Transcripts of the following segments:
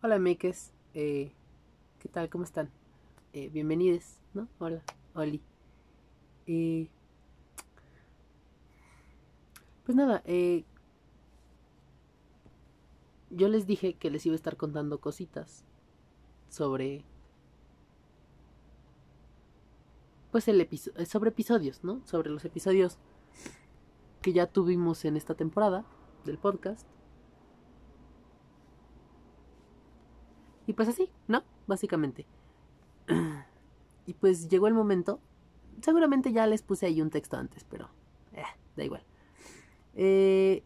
Hola, Mikes. Eh, ¿Qué tal? ¿Cómo están? Eh, bienvenidos, ¿no? Hola, Oli. Eh, pues nada, eh, yo les dije que les iba a estar contando cositas sobre pues el episodio sobre episodios, ¿no? Sobre los episodios que ya tuvimos en esta temporada del podcast. Y pues así, ¿no? Básicamente. Y pues llegó el momento. Seguramente ya les puse ahí un texto antes, pero eh, da igual. Eh,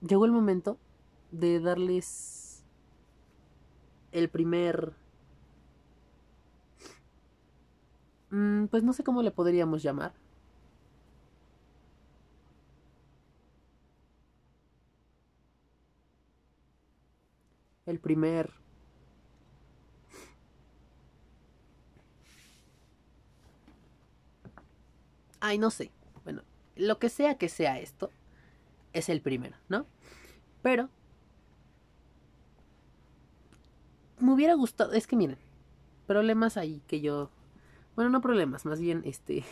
llegó el momento de darles el primer... Mm, pues no sé cómo le podríamos llamar. El primer... Ay, no sé. Bueno, lo que sea que sea esto, es el primero, ¿no? Pero me hubiera gustado, es que miren, problemas ahí que yo, bueno, no problemas, más bien, este,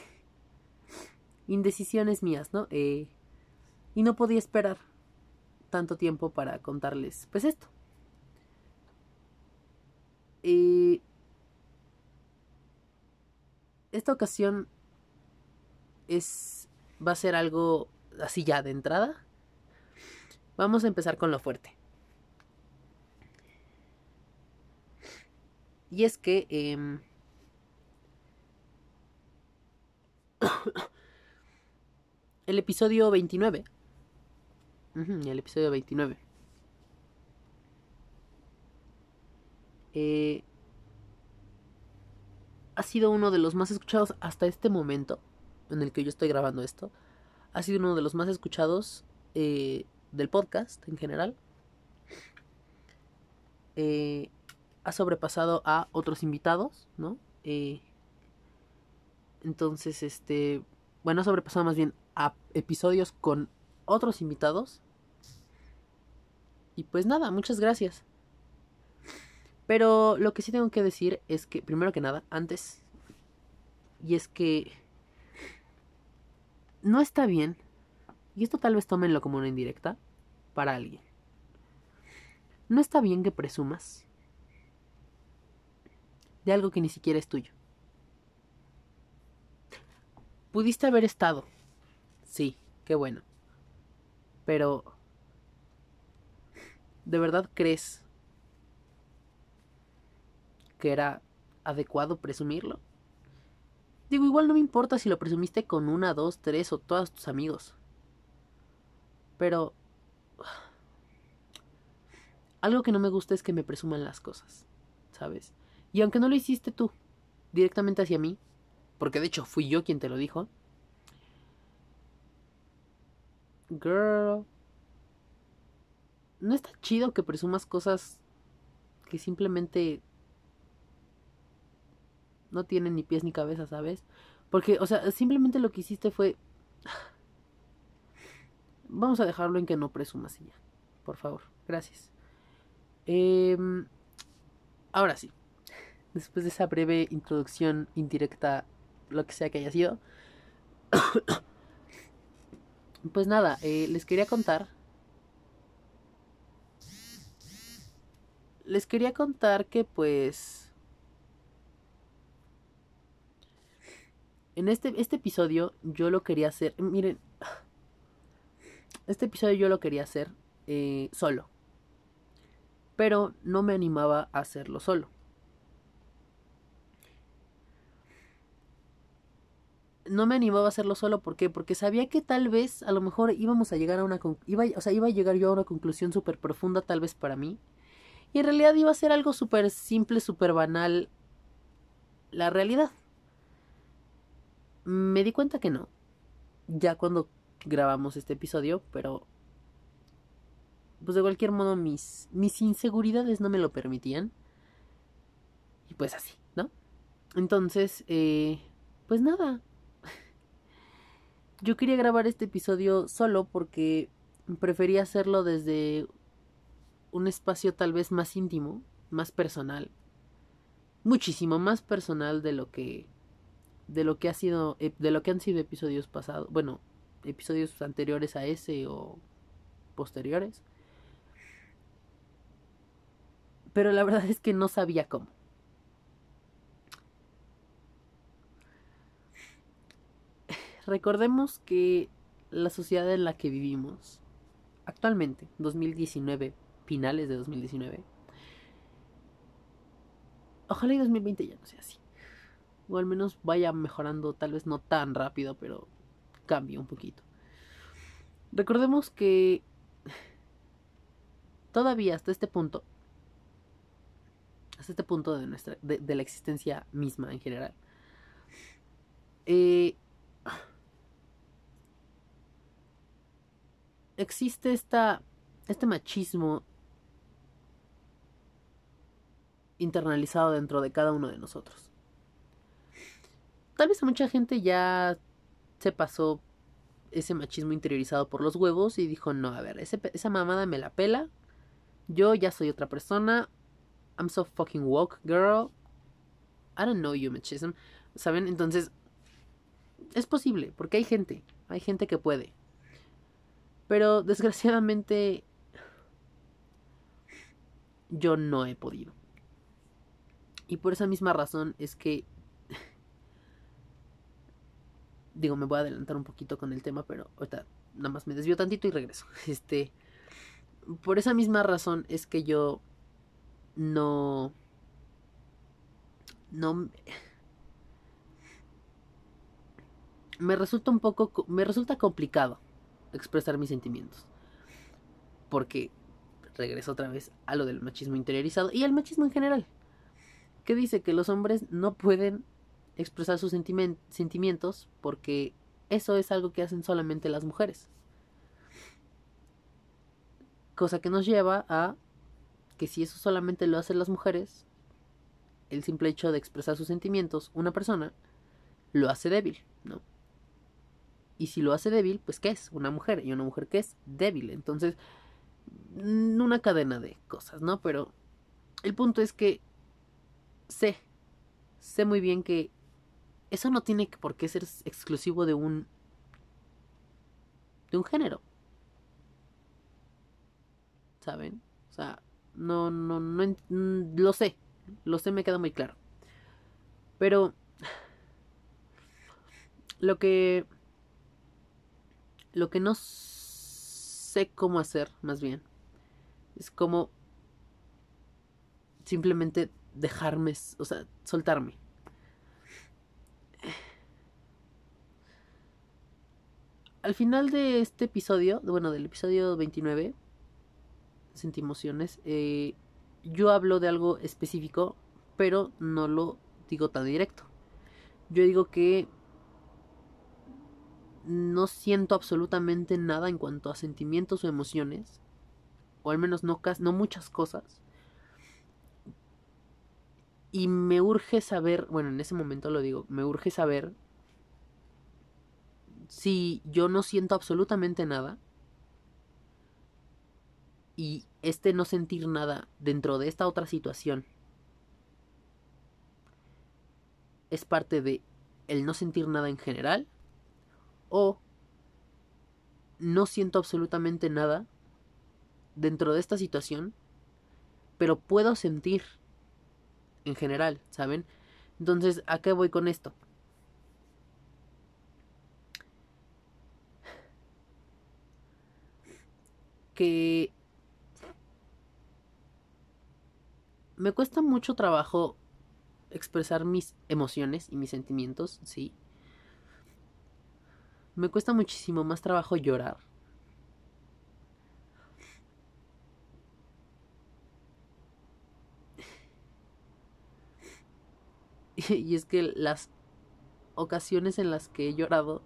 indecisiones mías, ¿no? Eh, y no podía esperar tanto tiempo para contarles, pues esto. Eh, esta ocasión es, va a ser algo así ya de entrada. Vamos a empezar con lo fuerte. Y es que... Eh, el episodio 29. el episodio 29. Eh, ha sido uno de los más escuchados hasta este momento en el que yo estoy grabando esto. Ha sido uno de los más escuchados eh, del podcast en general. Eh, ha sobrepasado a otros invitados, ¿no? Eh, entonces, este, bueno, ha sobrepasado más bien a episodios con otros invitados. Y pues nada, muchas gracias. Pero lo que sí tengo que decir es que, primero que nada, antes, y es que no está bien, y esto tal vez tómenlo como una indirecta, para alguien. No está bien que presumas de algo que ni siquiera es tuyo. Pudiste haber estado. Sí, qué bueno. Pero... ¿De verdad crees que era adecuado presumirlo? Digo, igual no me importa si lo presumiste con una, dos, tres o todos tus amigos. Pero... Algo que no me gusta es que me presuman las cosas, ¿sabes? Y aunque no lo hiciste tú, directamente hacia mí, porque de hecho fui yo quien te lo dijo. Girl. No está chido que presumas cosas que simplemente no tienen ni pies ni cabeza, ¿sabes? Porque, o sea, simplemente lo que hiciste fue... Vamos a dejarlo en que no presumas ya. Por favor, gracias. Eh, ahora sí después de esa breve introducción indirecta, lo que sea que haya sido, pues nada, eh, les quería contar. Les quería contar que pues... En este, este episodio yo lo quería hacer... Miren, este episodio yo lo quería hacer eh, solo. Pero no me animaba a hacerlo solo. no me animaba a hacerlo solo, ¿por qué? Porque sabía que tal vez, a lo mejor íbamos a llegar a una, iba, o sea, iba a llegar yo a una conclusión súper profunda tal vez para mí. Y en realidad iba a ser algo súper simple, súper banal. La realidad. Me di cuenta que no. Ya cuando grabamos este episodio, pero... Pues de cualquier modo mis, mis inseguridades no me lo permitían. Y pues así, ¿no? Entonces, eh, pues nada, yo quería grabar este episodio solo porque prefería hacerlo desde un espacio tal vez más íntimo, más personal, muchísimo más personal de lo que de lo que ha sido de lo que han sido episodios pasados, bueno, episodios anteriores a ese o posteriores. Pero la verdad es que no sabía cómo. Recordemos que la sociedad en la que vivimos actualmente, 2019, finales de 2019, ojalá y 2020 ya no sea así. O al menos vaya mejorando, tal vez no tan rápido, pero cambie un poquito. Recordemos que todavía hasta este punto, hasta este punto de nuestra, de, la existencia misma en general, eh, existe esta, este machismo internalizado dentro de cada uno de nosotros. Tal vez a mucha gente ya se pasó ese machismo interiorizado por los huevos y dijo, no, a ver, esa mamada me la pela. Yo ya soy otra persona. I'm so fucking woke, girl. I don't know you, machismo. ¿Saben? Entonces, es posible, porque hay gente, hay gente que puede. Pero desgraciadamente, yo no he podido. Y por esa misma razón es que digo, me voy a adelantar un poquito con el tema, pero ahorita nada más me desvío tantito y regreso. Este, por esa misma razón es que yo no, no, me resulta un poco, me resulta complicado expresar mis sentimientos, porque regreso otra vez a lo del machismo interiorizado y al machismo en general, que dice que los hombres no pueden expresar sus sentimientos porque eso es algo que hacen solamente las mujeres. Cosa que nos lleva a que si eso solamente lo hacen las mujeres, el simple hecho de expresar sus sentimientos, una persona, lo hace débil, ¿no? Y si lo hace débil, pues ¿qué es? Una mujer. Y una mujer que es débil. Entonces, una cadena de cosas, ¿no? Pero el punto es que sé, sé muy bien que eso no tiene por qué ser exclusivo de un de un género. ¿Saben? O sea, no no no lo sé, lo sé, me queda muy claro. Pero lo que lo que no sé cómo hacer, más bien, es como simplemente dejarme, o sea, soltarme. Al final de este episodio, bueno, del episodio 29, Sentimociones, eh, yo hablo de algo específico, pero no lo digo tan directo. Yo digo que no siento absolutamente nada en cuanto a sentimientos o emociones, o al menos no, no muchas cosas. Y me urge saber, bueno, en ese momento lo digo, me urge saber si yo no siento absolutamente nada y este no sentir nada dentro de esta otra situación es parte de el no sentir nada en general o no siento absolutamente nada dentro de esta situación pero puedo sentir en general, ¿saben? Entonces, ¿a qué voy con esto? Que me cuesta mucho trabajo expresar mis emociones y mis sentimientos, sí. Me cuesta muchísimo más trabajo llorar. Y es que las ocasiones en las que he llorado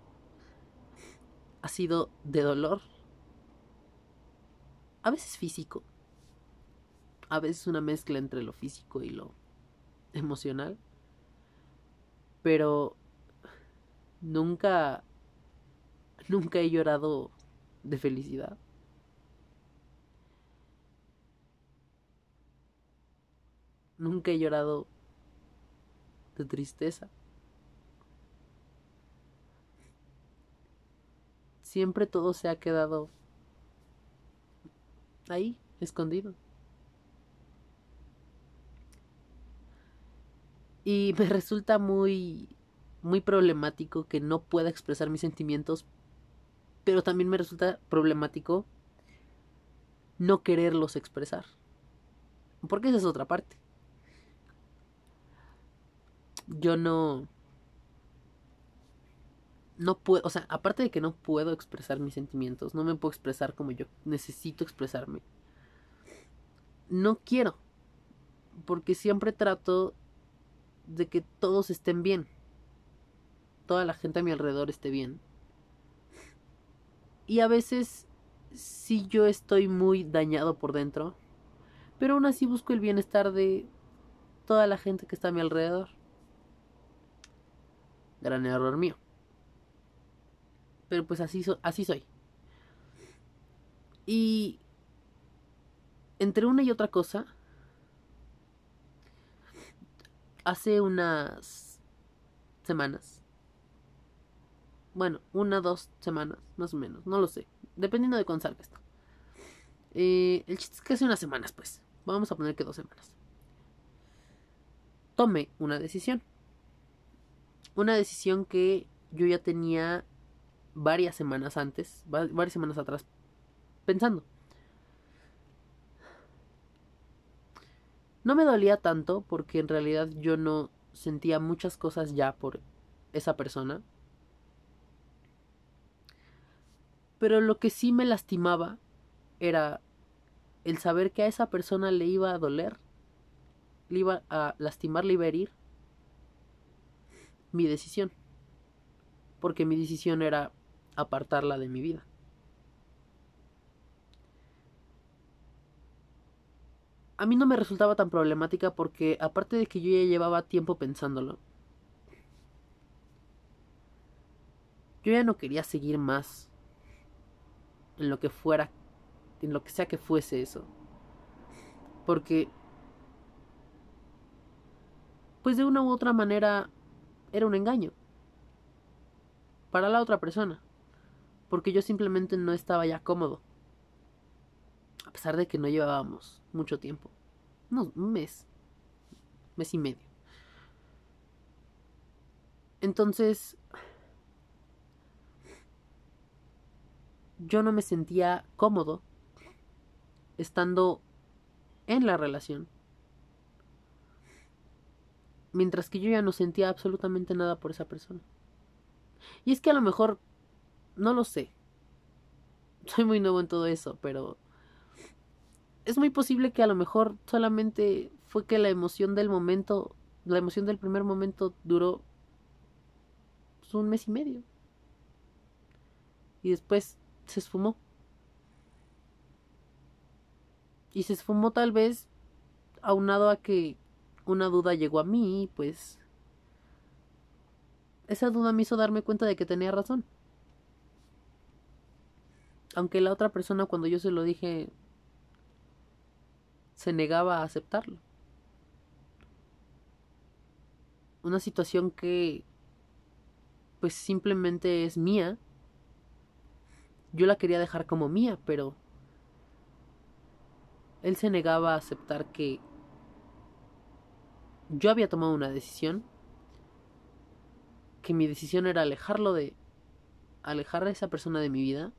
ha sido de dolor a veces físico, a veces una mezcla entre lo físico y lo emocional, pero nunca, nunca he llorado de felicidad. Nunca he llorado de tristeza. Siempre todo se ha quedado ahí, escondido. Y me resulta muy muy problemático que no pueda expresar mis sentimientos, pero también me resulta problemático no quererlos expresar. Porque esa es otra parte. Yo no... No puedo, o sea, aparte de que no puedo expresar mis sentimientos, no me puedo expresar como yo necesito expresarme. No quiero, porque siempre trato de que todos estén bien. Toda la gente a mi alrededor esté bien. Y a veces sí yo estoy muy dañado por dentro, pero aún así busco el bienestar de toda la gente que está a mi alrededor. Gran error mío. Pero pues así, así soy. Y entre una y otra cosa, hace unas semanas, bueno, una, dos semanas, más o menos, no lo sé, dependiendo de cuándo salga esto. Eh, el chiste es que hace unas semanas, pues, vamos a poner que dos semanas. Tomé una decisión. Una decisión que yo ya tenía varias semanas antes, varias semanas atrás, pensando. No me dolía tanto porque en realidad yo no sentía muchas cosas ya por esa persona. Pero lo que sí me lastimaba era el saber que a esa persona le iba a doler, le iba a lastimar, le iba a herir mi decisión. Porque mi decisión era apartarla de mi vida. a mí no me resultaba tan problemática porque aparte de que yo ya llevaba tiempo pensándolo, yo ya no quería seguir más en lo que fuera, en lo que sea que fuese eso. Porque, pues de una u otra manera, era un engaño. Para la otra persona. Porque yo simplemente no estaba ya cómodo. A pesar de que no llevábamos mucho tiempo. Un mes. Mes y medio. Entonces, yo no me sentía cómodo estando en la relación. Mientras que yo ya no sentía absolutamente nada por esa persona. Y es que a lo mejor, no lo sé. Soy muy nuevo en todo eso, pero es muy posible que a lo mejor solamente fue que la emoción del momento, la emoción del primer momento duró pues, un mes y medio. Y después se esfumó. Y se esfumó tal vez aunado a que una duda llegó a mí, pues esa duda me hizo darme cuenta de que tenía razón. Aunque la otra persona cuando yo se lo dije se negaba a aceptarlo. Una situación que pues simplemente es mía. Yo la quería dejar como mía, pero él se negaba a aceptar que yo había tomado una decisión, que mi decisión era alejarlo de alejar a esa persona de mi vida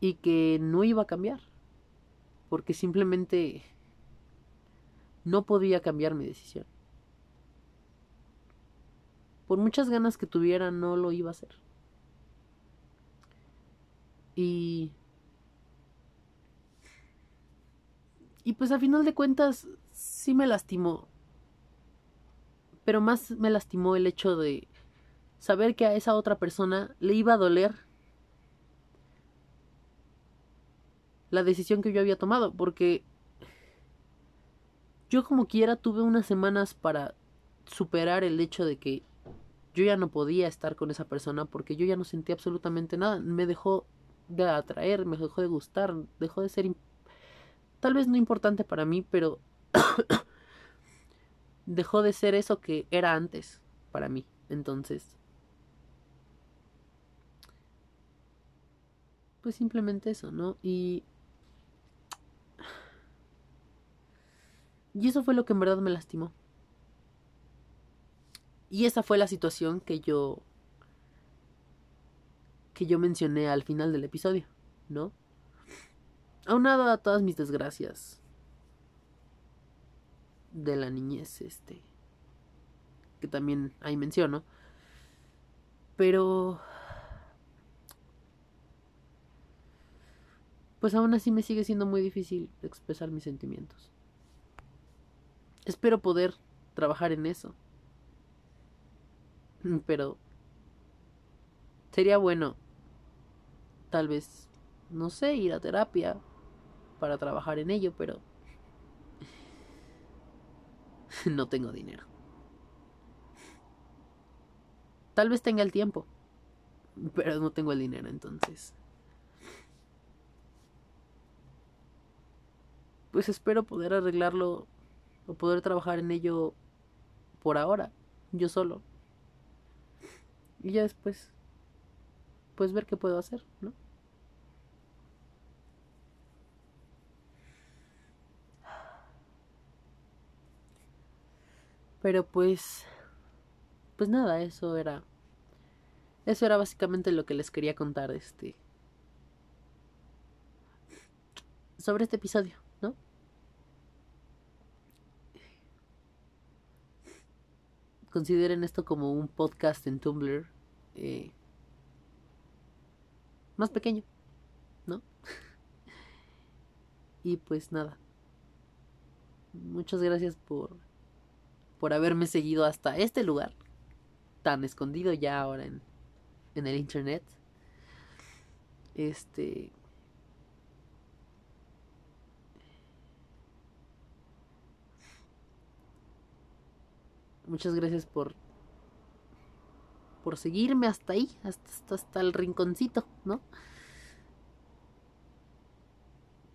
y que no iba a cambiar, porque simplemente no podía cambiar mi decisión. Por muchas ganas que tuviera, no lo iba a hacer. Y... Y pues a final de cuentas sí me lastimó. Pero más me lastimó el hecho de saber que a esa otra persona le iba a doler la decisión que yo había tomado, porque yo como quiera tuve unas semanas para superar el hecho de que yo ya no podía estar con esa persona porque yo ya no sentía absolutamente nada, me dejó de atraer, me dejó de gustar, dejó de ser tal vez no importante para mí, pero dejó de ser eso que era antes para mí. Entonces, pues simplemente eso, ¿no? Y y eso fue lo que en verdad me lastimó. Y esa fue la situación que yo que yo mencioné al final del episodio, ¿no? Aunado a todas mis desgracias de la niñez, este, que también ahí menciono, pero pues aún así me sigue siendo muy difícil expresar mis sentimientos. Espero poder trabajar en eso. Pero sería bueno tal vez, no sé, ir a terapia para trabajar en ello, pero no tengo dinero. Tal vez tenga el tiempo, pero no tengo el dinero, entonces. Pues espero poder arreglarlo o poder trabajar en ello por ahora, yo solo. Y ya después, pues ver qué puedo hacer, ¿no? Pero pues pues nada, eso era eso era básicamente lo que les quería contar este sobre este episodio, ¿no? Consideren esto como un podcast en Tumblr eh, más pequeño, ¿no? y pues nada. Muchas gracias por por haberme seguido hasta este lugar, tan escondido ya ahora en, en el internet. Este. Muchas gracias por. por seguirme hasta ahí, hasta, hasta el rinconcito, ¿no?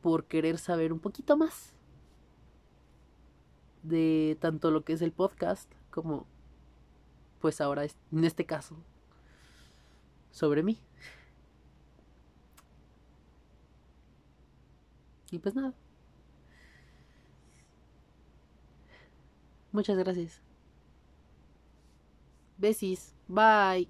Por querer saber un poquito más de tanto lo que es el podcast como pues ahora en este caso sobre mí. Y pues nada. Muchas gracias. Besis. Bye.